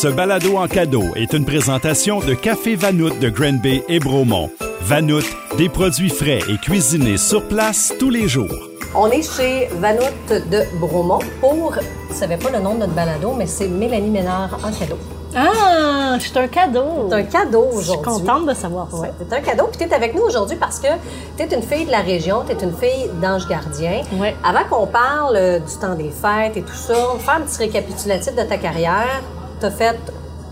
Ce balado en cadeau est une présentation de Café Vanout de Granby et Bromont. Vanout, des produits frais et cuisinés sur place tous les jours. On est chez Vanout de Bromont pour, je ne savais pas le nom de notre balado, mais c'est Mélanie Ménard en cadeau. Ah, c'est un cadeau. C'est un cadeau Je suis aujourd'hui. contente de savoir ça. Ouais, c'est un cadeau. Puis tu es avec nous aujourd'hui parce que tu es une fille de la région, tu es une fille d'Ange Gardien. Ouais. Avant qu'on parle euh, du temps des fêtes et tout ça, on va faire un petit récapitulatif de ta carrière. Tu as fait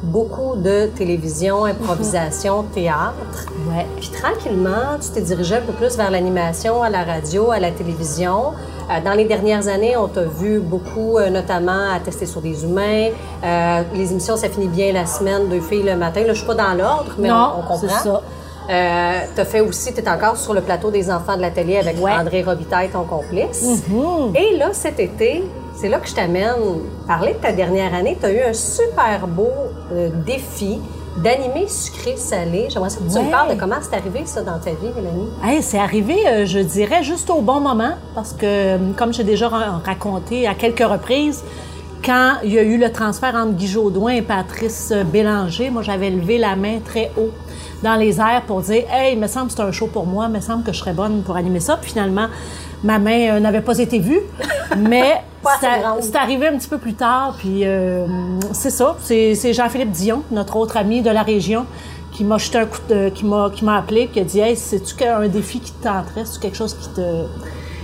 beaucoup de télévision, improvisation, théâtre. Ouais. Puis tranquillement, tu t'es dirigé un peu plus vers l'animation, à la radio, à la télévision. Euh, dans les dernières années, on t'a vu beaucoup, euh, notamment à tester sur des humains. Euh, les émissions, ça finit bien la semaine, deux filles le matin. Là, je suis pas dans l'ordre, mais non, on, on comprend. c'est ça. T'as fait aussi, tu es encore sur le plateau des enfants de la télé avec Ouais. André Robitaille, ton complice. Mhm. Et là, cet été, c'est là que je t'amène parler de ta dernière année. Tu as eu un super beau euh, défi d'animer sucré-salé. J'aimerais que tu Ouais. me parles de comment c'est arrivé ça dans ta vie, Mélanie. Hey, c'est arrivé, euh, je dirais, juste au bon moment, parce que, euh, comme j'ai déjà ra- raconté à quelques reprises, quand il y a eu le transfert entre Guy Jodoin et Patrice Bélanger, moi, j'avais levé la main très haut dans les airs pour dire « Hey, il me semble que c'est un show pour moi, il me semble que je serais bonne pour animer ça. » Puis finalement, ma main euh, n'avait pas été vue, mais c'est c'est arrivé un petit peu plus tard, puis euh, c'est ça. C'est c'est Jean-Philippe Dion, notre autre ami de la région, qui m'a jeté un coup de, qui m'a qui m'a appelé, qui a dit Hey, c'est-tu un défi qui te tenterait, c'est quelque chose qui te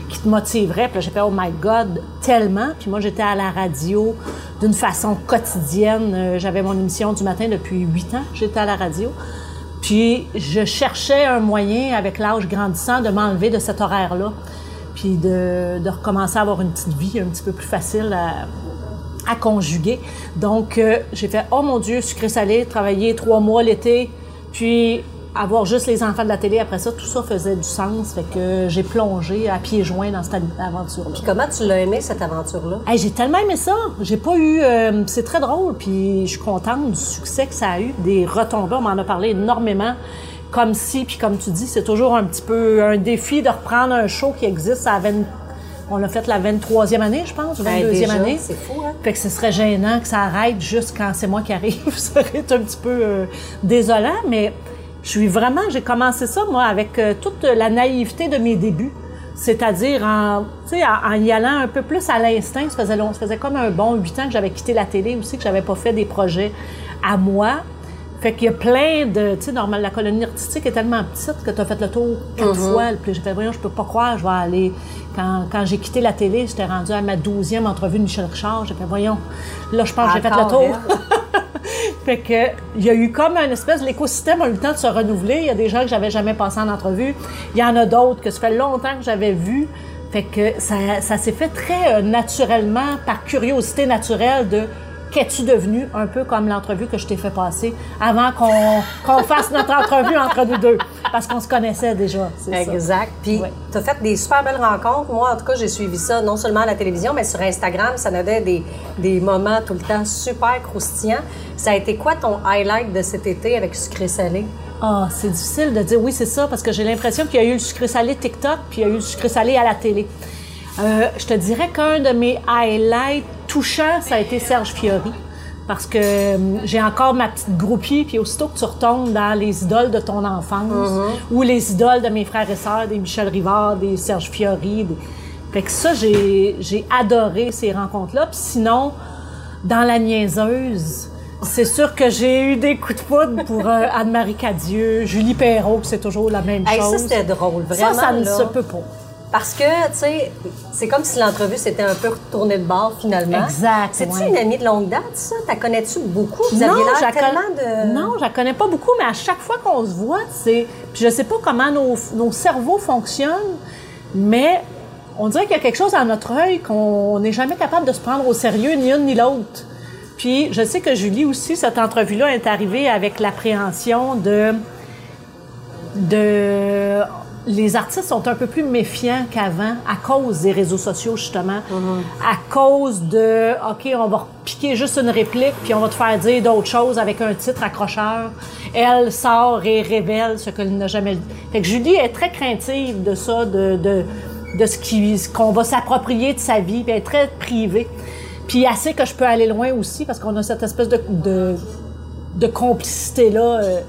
qui te motiverait? Puis j'ai fait Oh my God, tellement. Puis moi, j'étais à la radio d'une façon quotidienne. Euh, J'avais mon émission du matin depuis huit ans. J'étais à la radio. Puis je cherchais un moyen, avec l'âge grandissant, de m'enlever de cet horaire-là. Puis de, de recommencer à avoir une petite vie un petit peu plus facile à, à conjuguer. Donc, euh, j'ai fait, oh mon Dieu, sucré-salé, travailler trois mois l'été, puis avoir juste les enfants de la télé après ça, tout ça faisait du sens. Fait que j'ai plongé à pieds joints dans cette aventure-là. Puis comment tu l'as aimé, cette aventure-là? Hey, j'ai tellement aimé ça. J'ai pas eu. euh, c'est très drôle, puis je suis contente du succès que ça a eu, des retombées. On m'en a parlé énormément. Comme si, puis comme tu dis, c'est toujours un petit peu un défi de reprendre un show qui existe à 20 On l'a fait la 23e année, je pense, ou Ben, 22e déjà, année. c'est fou, hein? Fait que ce serait gênant que ça arrête juste quand c'est moi qui arrive. ça serait un petit peu euh, désolant, mais je suis vraiment, j'ai commencé ça, moi, avec euh, toute la naïveté de mes débuts. C'est-à-dire en, y allant un peu plus à l'instinct. Ça faisait long, ça faisait comme un bon huit ans que j'avais quitté la télé aussi, que j'avais pas fait des projets à moi. Fait qu'il y a plein de, tu sais, normal, la colonie artistique est tellement petite que tu as fait le tour quatre fois. Puis j'ai fait, voyons, je peux pas croire, je vais aller. Quand, quand j'ai quitté la télé, j'étais rendue à ma douzième entrevue de Michel Richard. J'ai fait, voyons, là, je pense que j'ai fait le tour. fait que, il y a eu comme un espèce, l'écosystème a eu le temps de se renouveler. Il y a des gens que j'avais jamais passé en entrevue. Il y en a d'autres que ça fait longtemps que j'avais vu. Fait que ça, ça s'est fait très euh, naturellement, par curiosité naturelle de qu'es-tu devenu, un peu comme l'entrevue que je t'ai fait passer avant qu'on fasse notre entrevue entre nous deux? Parce qu'on se connaissait déjà. ça. Exact. Puis, Ouais. tu as fait des super belles rencontres. Moi, en tout cas, j'ai suivi ça non seulement à la télévision, mais sur Instagram. Ça donnait des, des moments tout le temps super croustillants. Ça a été quoi ton highlight de cet été avec Sucré Salé? Ah, c'est difficile de dire oui, c'est ça, parce que j'ai l'impression qu'il y a eu le sucré salé TikTok, puis il y a eu le sucré salé à la télé. Euh, je te dirais qu'un de mes highlights touchants, ça a été Serge Fiori. Parce que hum, j'ai encore ma petite groupie, puis aussitôt que tu retombes dans les idoles de ton enfance, ou les idoles de mes frères et sœurs, des Michel Rivard, des Serge Fiori, des... fait que ça, j'ai j'ai adoré ces rencontres-là. Puis sinon, dans la niaiseuse, c'est sûr que j'ai eu des coups de foudre pour euh, Anne-Marie Cadieux, Julie Perrault, que c'est toujours la même Hey, ça, chose. c'était drôle, Ça, vraiment. ça ne là. se peut pas. Parce que, tu sais, c'est comme si l'entrevue s'était un peu retournée de bord, finalement. Exact, C'est-tu ouais. une amie de longue date, ça? T'as connais-tu beaucoup? Vous non, aviez l'air tellement connais- de... non, je la connais pas beaucoup, mais à chaque fois qu'on se voit, c'est. Puis je sais pas comment nos, nos cerveaux fonctionnent, mais on dirait qu'il y a quelque chose dans notre œil qu'on n'est jamais capable de se prendre au sérieux, ni une ni l'autre. Puis je sais que Julie aussi, cette entrevue-là est arrivée avec l'appréhension de. de les artistes sont un peu plus méfiants qu'avant à cause des réseaux sociaux, justement. À cause de, OK, on va piquer juste une réplique, puis on va te faire dire d'autres choses avec un titre accrocheur. Elle sort et révèle ce qu'elle n'a jamais dit. Fait que Julie est très craintive de ça, de, de, de ce qu'on va s'approprier de sa vie, puis elle est très privée. Puis assez que je peux aller loin aussi parce qu'on a cette espèce de, de, de complicité-là. euh.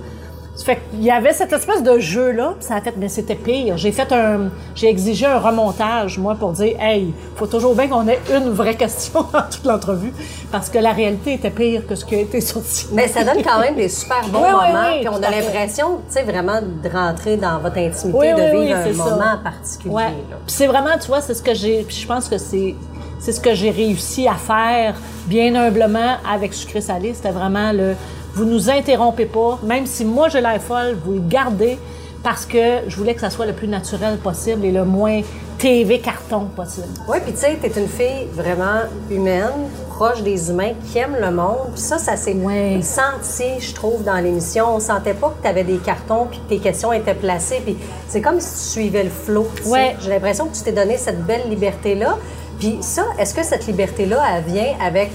Fait qu'il y avait cette espèce de jeu-là, ça a fait, mais c'était pire. J'ai fait un, j'ai exigé un remontage, moi, pour dire, hey, faut toujours bien qu'on ait une vraie question dans toute l'entrevue, parce que la réalité était pire que ce qui a été sorti. Mais ça donne quand même des super bons Oui, moments. oui, puis on a l'impression, tu sais, vraiment de rentrer dans votre intimité, Oui, de vivre un ça. moment particulier. Ouais. Puis c'est vraiment, tu vois, c'est ce que j'ai. Puis je pense que c'est. C'est ce que j'ai réussi à faire bien humblement avec Sucré Salé. C'était vraiment le. Vous nous interrompez pas, même si moi j'ai l'air folle, vous le gardez parce que je voulais que ça soit le plus naturel possible et le moins TV carton possible. Oui, puis tu sais, t'es une fille vraiment humaine, proche des humains, qui aime le monde. Puis ça, ça s'est Ouais. senti, je trouve, dans l'émission. On sentait pas que tu avais des cartons puis que tes questions étaient placées. Puis c'est comme si tu suivais le flot. Ouais. J'ai l'impression que tu t'es donné cette belle liberté-là. Puis ça, est-ce que cette liberté-là, elle vient avec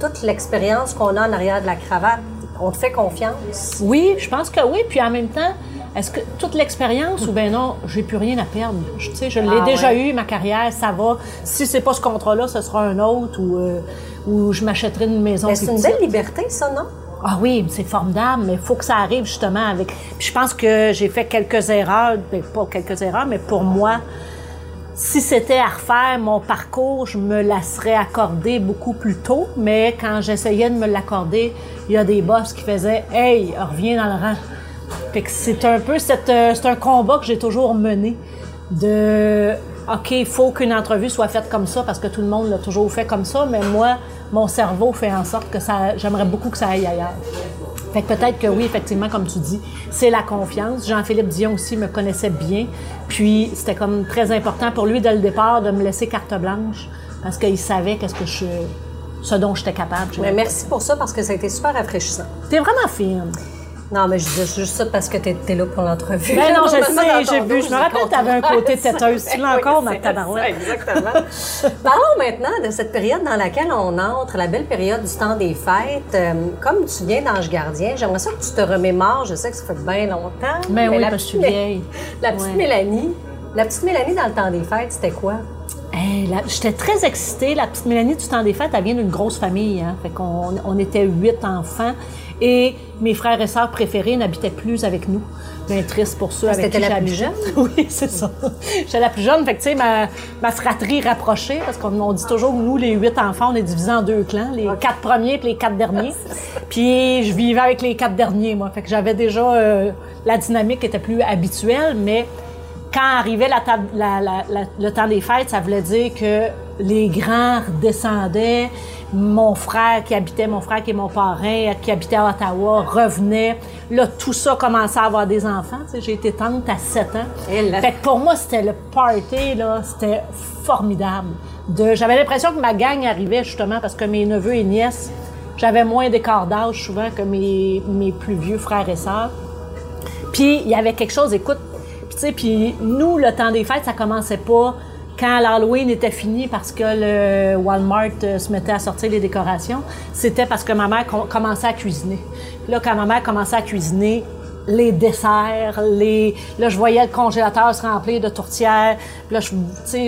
toute l'expérience qu'on a en arrière de la cravate? On te fait confiance? Oui, je pense que oui. Puis en même temps, est-ce que toute l'expérience ou ben non, j'ai plus rien à perdre. Je, tu sais, je l'ai Ah, déjà ouais. eu, ma carrière, ça va. Si c'est pas ce contrat-là, ce sera un autre ou, euh, ou je m'achèterai une maison. Mais plus c'est une belle liberté, ça, non? Ah oui, c'est formidable, mais il faut que ça arrive justement avec. Puis je pense que j'ai fait quelques erreurs, ben, pas quelques erreurs, mais pour moi, si c'était à refaire mon parcours, je me la serais accordée beaucoup plus tôt. Mais quand j'essayais de me l'accorder, il y a des boss qui faisaient Hey, reviens dans le rang. Fait que c'est un peu euh, c'est un combat que j'ai toujours mené de OK, il faut qu'une entrevue soit faite comme ça parce que tout le monde l'a toujours fait comme ça, mais moi, mon cerveau fait en sorte que ça, j'aimerais beaucoup que ça aille ailleurs. Fait que peut-être que oui, effectivement, comme tu dis, c'est la confiance. Jean-Philippe Dion aussi me connaissait bien. Puis c'était comme très important pour lui dès le départ de me laisser carte blanche parce qu'il savait qu'est-ce que je, ce dont j'étais capable. Mais merci pour ça parce que ça a été super rafraîchissant. T'es vraiment fine. Non, mais je disais juste ça parce que t'es là pour l'entrevue. Ben non, je sais, j'ai vu. Je me rappelle t'avais un côté têteuse. Tu l'as Oui, encore, ma tabarouette? Exactement. Parlons maintenant de cette période dans laquelle on entre, la belle période du temps des fêtes. Euh, comme tu viens d'Ange Gardien, j'aimerais ça que tu te remémores. Je sais que ça fait bien longtemps. Ben oui, la parce que je suis vieille. La petite. Mélanie. La petite Mélanie dans le temps des fêtes, c'était quoi? Hey, J'étais très excitée. La petite Mélanie du temps des fêtes, elle vient d'une grosse famille. Hein? Fait qu'on on était huit enfants. Et mes frères et sœurs préférés n'habitaient plus avec nous. Bien triste pour ceux Ah, avec qui la plus j'habitais. Oui, c'est ça. J'étais la plus jeune. Fait que, tu sais, ma, ma fratrie rapprochée, parce qu'on on dit toujours que nous, les huit enfants, on est divisés en deux clans. Les quatre premiers puis les quatre derniers. Puis je vivais avec les quatre derniers, moi. Fait que j'avais déjà... euh, la dynamique était plus habituelle, mais quand arrivait la table- la- la- la- le temps des fêtes, ça voulait dire que les grands redescendaient. Mon frère qui habitait, mon frère qui est mon parrain, qui habitait à Ottawa, revenait. Là, tout ça commençait à avoir des enfants. J'ai été tante à 7 ans. Et là- Fait que pour moi, c'était le party, là, c'était formidable. De, j'avais l'impression que ma gang arrivait justement parce que mes neveux et nièces, j'avais moins d'écart d'âge souvent que mes, mes plus vieux frères et sœurs. Puis il y avait quelque chose, écoute, puis tu sais, puis nous, le temps des fêtes, ça commençait pas quand l'Halloween était fini parce que le Walmart euh, se mettait à sortir les décorations. C'était parce que ma mère com- commençait à cuisiner. Là, quand ma mère commençait à cuisiner, les desserts, les... Là, je voyais le congélateur se remplir de tourtières. Là, je,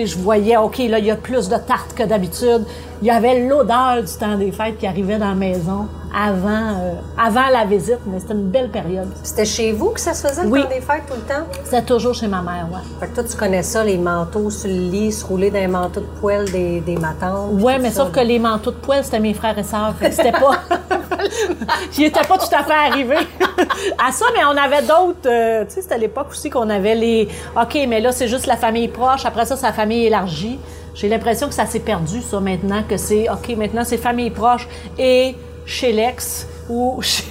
je voyais, OK, là, il y a plus de tartes que d'habitude. Il y avait l'odeur du temps des fêtes qui arrivait dans la maison avant, euh, avant la visite, mais c'était une belle période. C'était chez vous que ça se faisait le Oui. temps des fêtes tout le temps? C'était toujours chez ma mère, ouais. Fait que toi, tu connais ça, les manteaux sur le lit, se rouler dans les manteaux de poêle des, des matantes. Tout mais ça. sauf que les manteaux de poêle, c'était mes frères et sœurs. C'était pas. J'y étais pas tout à fait arrivé à ça, mais on avait d'autres. euh, tu sais, c'était à l'époque aussi qu'on avait les. OK, mais là, c'est juste la famille proche. Après ça, c'est la famille élargie. J'ai l'impression que ça s'est perdu, ça, maintenant, que c'est. OK, maintenant, c'est famille proche et chez l'ex. Ou chez...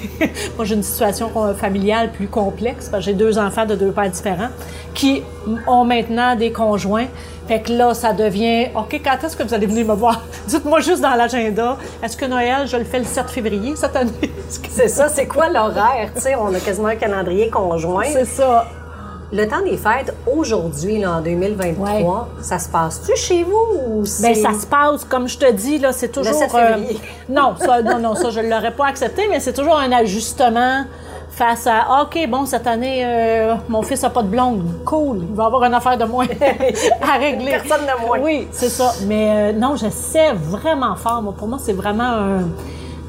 moi j'ai une situation euh, familiale plus complexe parce que j'ai deux enfants de deux pères différents qui ont maintenant des conjoints. Fait que là, ça devient OK, quand est-ce que vous allez venir me voir? Dites-moi juste dans l'agenda, est-ce que Noël, je le fais le 7 février cette année? C'est ça, c'est quoi l'horaire? Tu sais, on a quasiment un calendrier conjoint. C'est ça. Le temps des fêtes, aujourd'hui, en 2023, ça se passe-tu chez vous ou c'est... Ben ça se passe, comme je te dis, là, c'est toujours. euh, 7 février. non, ça, non, non, ça, je ne l'aurais pas accepté, mais c'est toujours un ajustement face à OK, bon, cette année, euh, mon fils n'a pas de blonde. Cool, il va avoir une affaire de moins à régler. Personne de moins. Oui, c'est ça. Mais euh, non, j'essaie vraiment fort. Moi, pour moi, c'est vraiment un.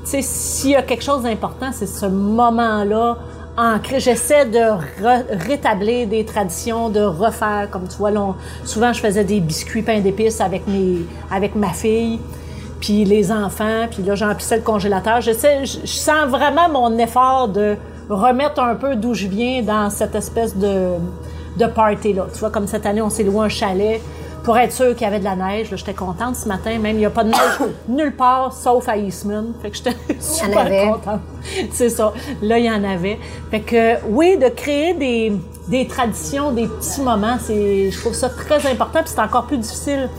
Tu sais, s'il y a quelque chose d'important, c'est ce moment-là J'essaie de rétablir des traditions, de refaire, comme tu vois, souvent je faisais des biscuits pain d'épices avec, mes, avec ma fille, puis les enfants, puis là j'emplissais le congélateur. J'essaie, je, je sens vraiment mon effort de remettre un peu d'où je viens dans cette espèce de, de party-là. Tu vois, comme cette année, on s'est loué un chalet pour être sûr qu'il y avait de la neige. J'étais contente ce matin. Même, il n'y a pas de neige nulle part, sauf à Eastman. Fait que j'étais super contente. C'est ça. Là, il y en avait. Fait que, oui, de créer des, des traditions, des petits moments, c'est, je trouve ça très important. Puis c'est encore plus difficile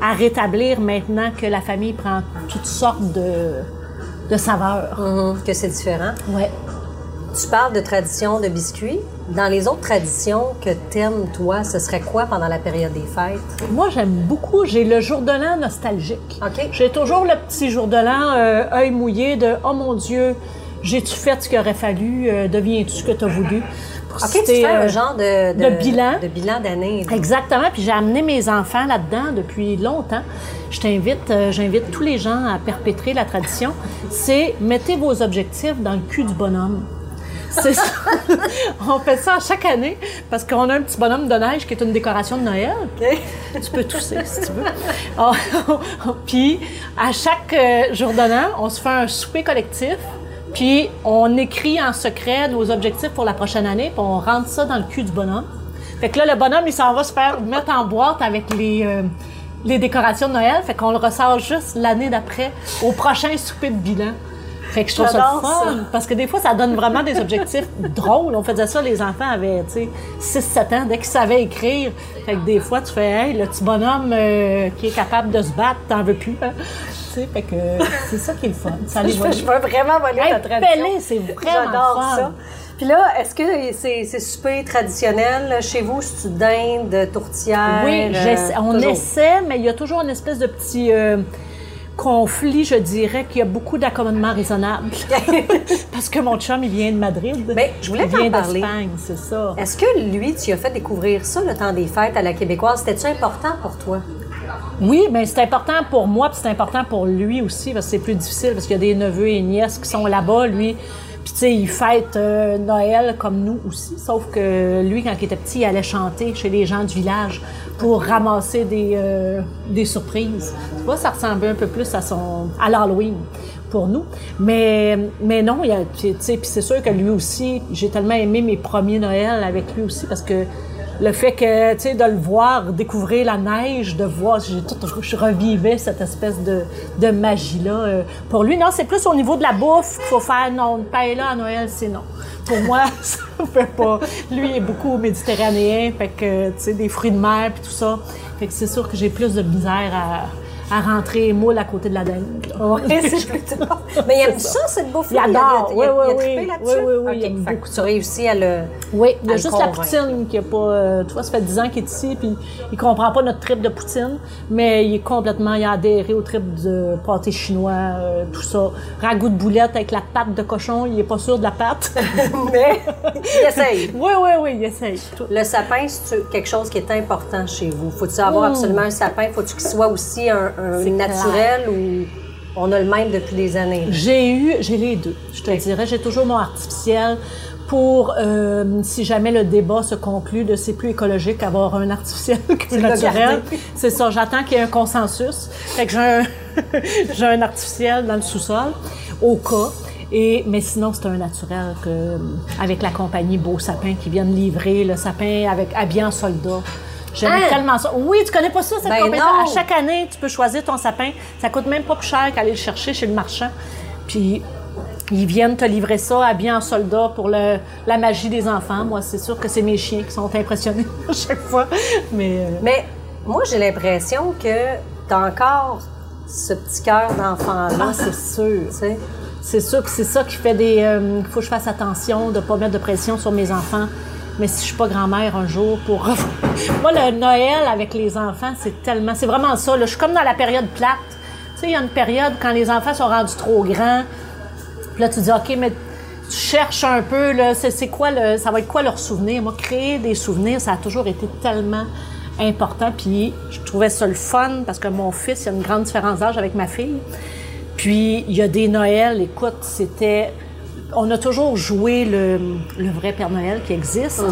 à rétablir maintenant que la famille prend toutes sortes de, de saveurs. Mhm, que c'est différent. Ouais. Tu parles de tradition de biscuits. Dans les autres traditions que t'aimes, toi, ce serait quoi pendant la période des fêtes? Moi, j'aime beaucoup. J'ai le jour de l'an nostalgique. J'ai toujours le petit jour de l'an, euh, œil mouillé de Oh mon Dieu, j'ai-tu fait ce qu'il aurait fallu? Euh, Deviens-tu ce que tu as voulu? Pour OK, tu citer, fais un euh, genre de, de bilan. De bilan d'année. Exactement. Puis j'ai amené mes enfants là-dedans depuis longtemps. Je t'invite, euh, j'invite tous les gens à perpétrer la tradition. C'est mettez vos objectifs dans le cul du bonhomme. C'est ça. on fait ça chaque année parce qu'on a un petit bonhomme de neige qui est une décoration de Noël. Tu peux tousser si tu veux. Puis à chaque euh, jour de l'an, on se fait un souper collectif. Puis on écrit en secret nos objectifs pour la prochaine année, puis on rentre ça dans le cul du bonhomme. Fait que là, le bonhomme, il s'en va se faire mettre en boîte avec les, euh, les décorations de Noël. Fait qu'on le ressort juste l'année d'après, au prochain souper de bilan. Fait que je trouve ça fun. Parce que des fois, ça donne vraiment des objectifs drôles. On faisait ça, les enfants avaient, tu sais, 6-7 ans, dès qu'ils savaient écrire. Fait que des fois, tu fais, hey, le petit bonhomme euh, qui est capable de se battre, t'en veux plus. hein. Tu sais, fait que c'est ça qui est le fun. Ça les Je veux, je veux vraiment voler Hey, ta tradition. C'est vraiment J'adore ça. Puis là, est-ce que c'est c'est super traditionnel là, chez vous? C'est-tu dinde, tourtière? Oui, euh, on toujours? essaie, mais il y a toujours une espèce de petit euh, conflit, je dirais, qu'il y a beaucoup d'accommodements raisonnables. Parce que mon chum, il vient de Madrid. Ben, je voulais il vient t'en parler. d'Espagne, c'est ça. Est-ce que lui, tu as fait découvrir ça, le temps des fêtes à la québécoise? C'était-tu important pour toi? Oui, mais c'est important pour moi, puis c'est important pour lui aussi, parce que c'est plus difficile, parce qu'il y a des neveux et nièces qui sont là-bas, lui. Puis, tu sais, il fête euh, Noël comme nous aussi, sauf que lui, quand il était petit, il allait chanter chez les gens du village pour ramasser des, euh, des surprises. Tu vois, ça ressemblait un peu plus à son à l'Halloween pour nous. Mais, mais non, il a, tu sais, puis c'est sûr que lui aussi, j'ai tellement aimé mes premiers Noëls avec lui aussi, parce que le fait que, tu sais, de le voir découvrir la neige, de voir, j'ai tout, je revivais cette espèce de, de magie-là. euh, Pour lui, non, c'est plus au niveau de la bouffe qu'il faut faire. Non, paella à Noël, c'est non. Pour moi, ça fait pas. Lui est beaucoup méditerranéen, fait que, tu sais, des fruits de mer puis tout ça. Fait que c'est sûr que j'ai plus de misère à, à rentrer moule à côté de la dinde. Oui, Mais il aime ça, cette bouffe Il adore. Il Oui, a, il a, oui, il a oui. Oui, oui, oui, il beaucoup Tu as réussi à le... Oui, il y a juste la poutine qui a pas. euh, tu vois, ça fait 10 ans qu'il est ici, puis il comprend pas notre trip de poutine, mais il est complètement. Il a adhéré au trip de pâté chinois, euh, tout ça. Ragoût de boulette avec la pâte de cochon, il est pas sûr de la pâte. Mais il essaye. oui, oui, oui, il essaye. Le sapin, c'est quelque chose qui est important chez vous? Faut-tu avoir absolument un sapin? Faut-tu qu'il soit aussi un, un C'est naturel ou on a le même depuis des années? J'ai eu, j'ai les deux, je te dirais. J'ai toujours mon artificiel pour, euh, si jamais le débat se conclut de c'est plus écologique avoir un artificiel qu'un naturel. C'est ça, j'attends qu'il y ait un consensus. Fait que j'ai un, j'ai un artificiel dans le sous-sol, au cas. Et, mais sinon, c'est un naturel que, avec la compagnie Beau Sapin qui vient de livrer le sapin avec habillé en soldat. J'aime Hein? tellement ça. Oui, tu connais pas ça, cette Ben compagnie non. À chaque année, tu peux choisir ton sapin. Ça coûte même pas plus cher qu'aller le chercher chez le marchand. Puis ils viennent te livrer ça habillé en soldat pour le- la magie des enfants. Moi, c'est sûr que c'est mes chiens qui sont impressionnés à chaque fois. Mais euh, Mais moi, j'ai l'impression que tu as encore ce petit cœur d'enfant-là. ah, c'est sûr. C'est sûr que c'est ça qui fait des. Il faut que je fasse attention de ne pas mettre de pression sur mes enfants. Mais si je suis pas grand-mère un jour pour. Moi, le Noël avec les enfants, c'est tellement. C'est vraiment ça. là. Je suis comme dans la période plate. Tu sais, il y a une période quand les enfants sont rendus trop grands. Puis là, tu dis, OK, mais tu cherches un peu, là, c'est, quoi le, ça va être quoi leur souvenir? Moi, créer des souvenirs, ça a toujours été tellement important. Puis je trouvais ça le fun parce que mon fils, il y a une grande différence d'âge avec ma fille. Puis il y a des Noëls, écoute, c'était on a toujours joué le, le, vrai Père Noël qui existe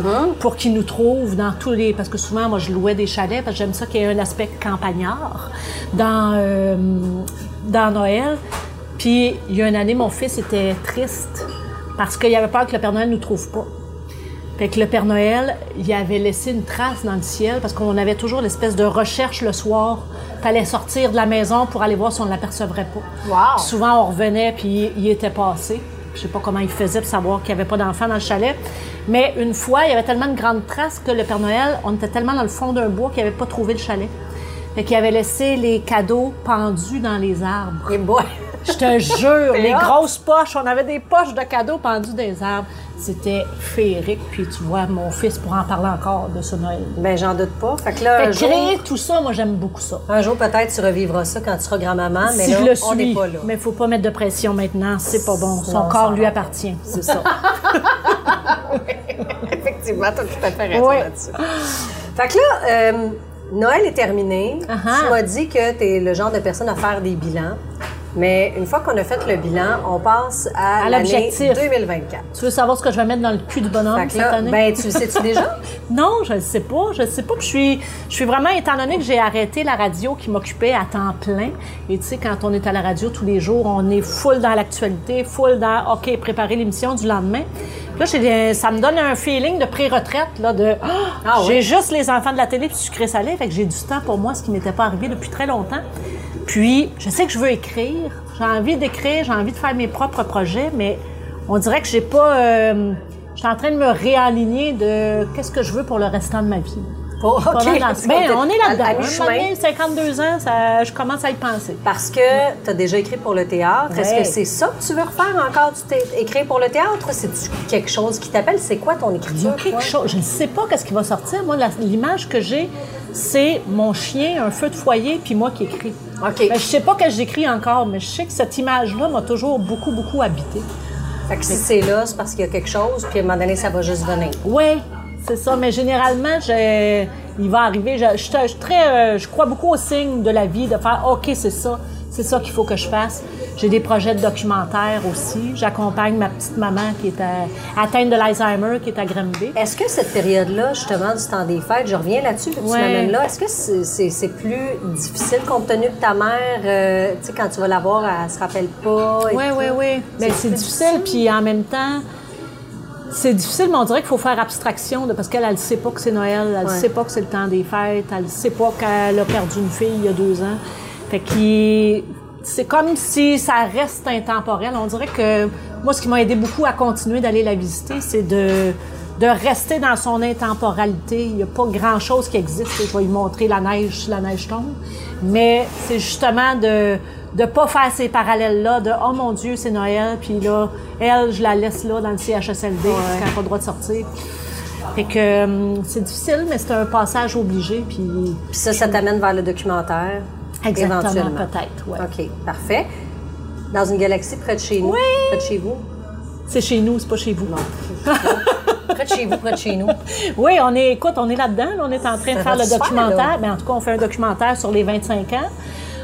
pour qu'il nous trouve dans tous les... Parce que souvent, moi, je louais des chalets parce que j'aime ça qu'il y ait un aspect campagnard dans, euh, dans Noël. Puis, il y a une année, mon fils était triste parce qu'il avait peur que le Père Noël nous trouve pas. Fait que le Père Noël, il avait laissé une trace dans le ciel parce qu'on avait toujours l'espèce de recherche le soir. Fallait sortir de la maison pour aller voir si on ne l'apercevrait pas. Wow. Souvent, on revenait puis il était passé. Je sais pas comment il faisait pour savoir qu'il n'y avait pas d'enfants dans le chalet. Mais une fois, il y avait tellement de grandes traces que le Père Noël, on était tellement dans le fond d'un bois qu'il n'avait pas trouvé le chalet. Fait qu'il avait laissé les cadeaux pendus dans les arbres. Et! Je te jure, les hot. grosses poches, on avait des poches de cadeaux pendus dans les arbres. C'était féerique. Puis tu vois, mon fils pourra en parler encore de ce Noël. Ben, j'en doute pas. Fait que là, Fait un que jour, créer tout ça, moi, j'aime beaucoup ça. un jour, peut-être, tu revivras ça quand tu seras grand-maman, mais si là, je le on n'est pas là. mais il faut pas mettre de pression maintenant, c'est pas bon. Son Non, corps lui va. appartient, c'est ça. Effectivement, tu as tout à fait raison Ouais. là-dessus. Fait que là, euh, Noël est terminé. Uh-huh. Tu m'as dit que tu es le genre de personne à faire des bilans. Mais une fois qu'on a fait le bilan, on passe à, À l'année l'objectif. 2024. tu veux savoir ce que je vais mettre dans le cul du bonhomme cette année? ben, tu le sais-tu déjà? Non, je ne sais pas. Je ne sais pas. Puis Je suis, je suis vraiment, étant donné que j'ai arrêté la radio qui m'occupait à temps plein, et tu sais, quand on est à la radio tous les jours, on est full dans l'actualité, full dans, OK, préparer l'émission du lendemain. Puis là, ça me donne un feeling de pré-retraite, là, de, Ah, Ah j'ai juste les enfants de la télé puis sucré salé, fait que j'ai du temps pour moi, ce qui m'était pas arrivé depuis très longtemps. Puis, je sais que je veux écrire. J'ai envie d'écrire, j'ai envie de faire mes propres projets, mais on dirait que j'ai pas. euh, je suis en train de me réaligner de qu'est-ce que je veux pour le restant de ma vie. Oh, Pas OK. mal dans- Ben, on est là-dedans. À, à Un moment mi-chemin. donné, 52 ans, ça, je commence à y penser. Parce que tu as déjà écrit pour le théâtre. Est-ce que c'est ça que tu veux refaire encore? Tu t'es écrit pour le théâtre? C'est quelque chose qui t'appelle? C'est quoi ton Il y écriture? a quelque toi? chose. Je ne sais pas qu'est-ce qui va sortir. Moi, l'image que j'ai, c'est mon chien, un feu de foyer, puis moi qui écris. OK. Ben, je sais pas que j'écris encore, mais je sais que cette image-là m'a toujours beaucoup, beaucoup habité. Fait que si c'est là, c'est parce qu'il y a quelque chose, puis à un moment donné, ça va juste venir. Oui, c'est ça. Mais généralement, il va arriver. Je, je- très, euh, je crois beaucoup aux signes de la vie, de faire OK, c'est ça, c'est ça qu'il faut que je fasse. J'ai des projets de documentaire aussi. J'accompagne ma petite maman qui est à- atteinte de l'Alzheimer, qui est à Granby. Est-ce que cette période-là, justement, du temps des fêtes, je reviens là-dessus, puis tu Ouais. m'amènes là, est-ce que c'est plus difficile compte tenu que ta mère, euh, tu sais, quand tu vas la voir, elle se rappelle pas? Oui, oui, oui. Ben, C'est difficile, puis en même temps, c'est difficile, mais on dirait qu'il faut faire abstraction de parce qu'elle, elle ne sait pas que c'est Noël, elle ne Ouais. sait pas que c'est le temps des fêtes, elle ne sait pas qu'elle a perdu une fille il y a deux ans. Fait qu'il c'est comme si ça reste intemporel. On dirait que moi, ce qui m'a aidé beaucoup à continuer d'aller la visiter, c'est de de rester dans son intemporalité. Il n'y a pas grand-chose qui existe. Je vais lui montrer la neige si la neige tombe. Mais c'est justement de de pas faire ces parallèles-là de « Oh mon Dieu, c'est Noël », puis là, elle, je la laisse là dans le CHSLD parce qu'elle n'a pas le droit de sortir. Fait que hum, c'est difficile, mais c'est un passage obligé, puis Puis ça, ça t'amène vers le documentaire? Exactement, éventuellement. peut-être, ouais. OK, parfait. Dans une galaxie près de chez nous? Oui. Près de chez vous? c'est chez nous, c'est pas chez vous. Près de chez vous, près de chez nous. Oui, on est, écoute, on est là-dedans. là. on est en train de faire le faire, documentaire. Ben, en tout cas, on fait un documentaire sur les 25 ans.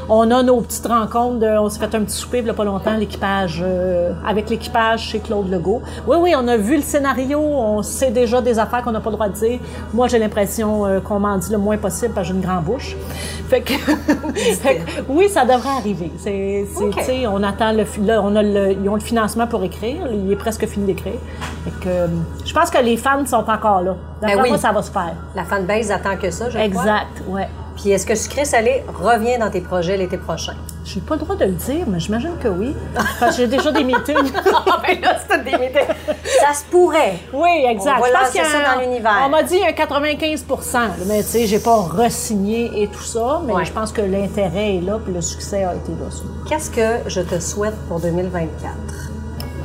On a nos petites rencontres. de- on s'est fait un petit souper il y a pas longtemps, l'équipage, euh, avec l'équipage chez Claude Legault. Oui, oui, on a vu le scénario. On sait déjà des affaires qu'on n'a pas le droit de dire. Moi, j'ai l'impression euh, qu'on m'en dit le moins possible parce que j'ai une grande bouche. Fait que, fait que, oui, ça devrait arriver. C'est, on attend le, là, on a le, ils ont le financement pour écrire. Il est presque fini d'écrire. Fait que, euh, je pense que les fans sont encore là. D'après Ben oui. moi, ça va se faire. La fanbase attend que ça, je crois. Exact, ouais. Puis est-ce que Sucré Salé revient dans tes projets l'été prochain? J'ai pas le droit de le dire, mais j'imagine que oui. Parce que j'ai déjà des meetings. Ah, ben là, c'est des Ça se pourrait. oui, exact. On va Je pense lancer qu'il y a ça un- dans l'univers. On m'a dit un 95% Mais tu sais, j'ai pas re-signé et tout ça, mais Ouais. je pense que l'intérêt est là, puis le succès a été là. Qu'est-ce que je te souhaite pour 2024?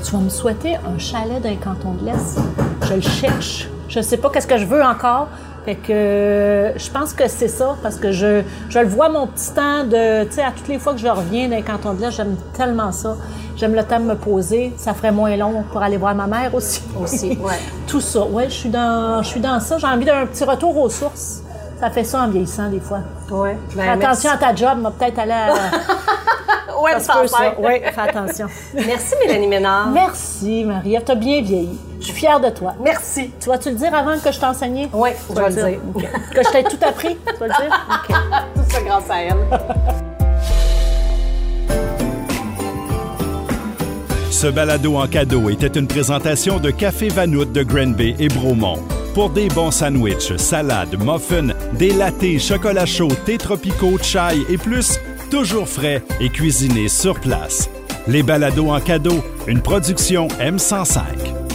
Tu vas me souhaiter un chalet d'un canton de l'Est. Je le cherche. Je sais pas qu'est-ce que je veux encore. Fait que euh, je pense que c'est ça, parce que je, je le vois mon petit temps de, tu sais, à toutes les fois que je reviens d'un canton de l'Est, j'aime tellement ça. J'aime le temps de me poser. Ça ferait moins long pour aller voir ma mère aussi. Aussi, ouais. Tout ça. Ouais, je suis dans, je suis dans ça. J'ai envie d'un petit retour aux sources. Ça fait ça en vieillissant des fois. Ouais. Ben, attention à ta job, va peut-être aller à... Ouais, Ça se peut, ça. Oui, fais attention. Merci, Mélanie Ménard. Merci, Marie. Tu as bien vieilli. Je suis fière de toi. Merci. Tu vas-tu le dire avant que je t'enseigne? Oui, je vais le dire. Que je t'ai tout appris? Tu vas le dire? OK. Tout ça grâce à elle. Ce balado en cadeau était une présentation de Café Vanout de Granby et Bromont. Pour des bons sandwichs, salades, muffins, des latés, chocolat chaud, thé tropicaux, chai et plus, toujours frais et cuisinés sur place. Les balados en cadeau, une production M105.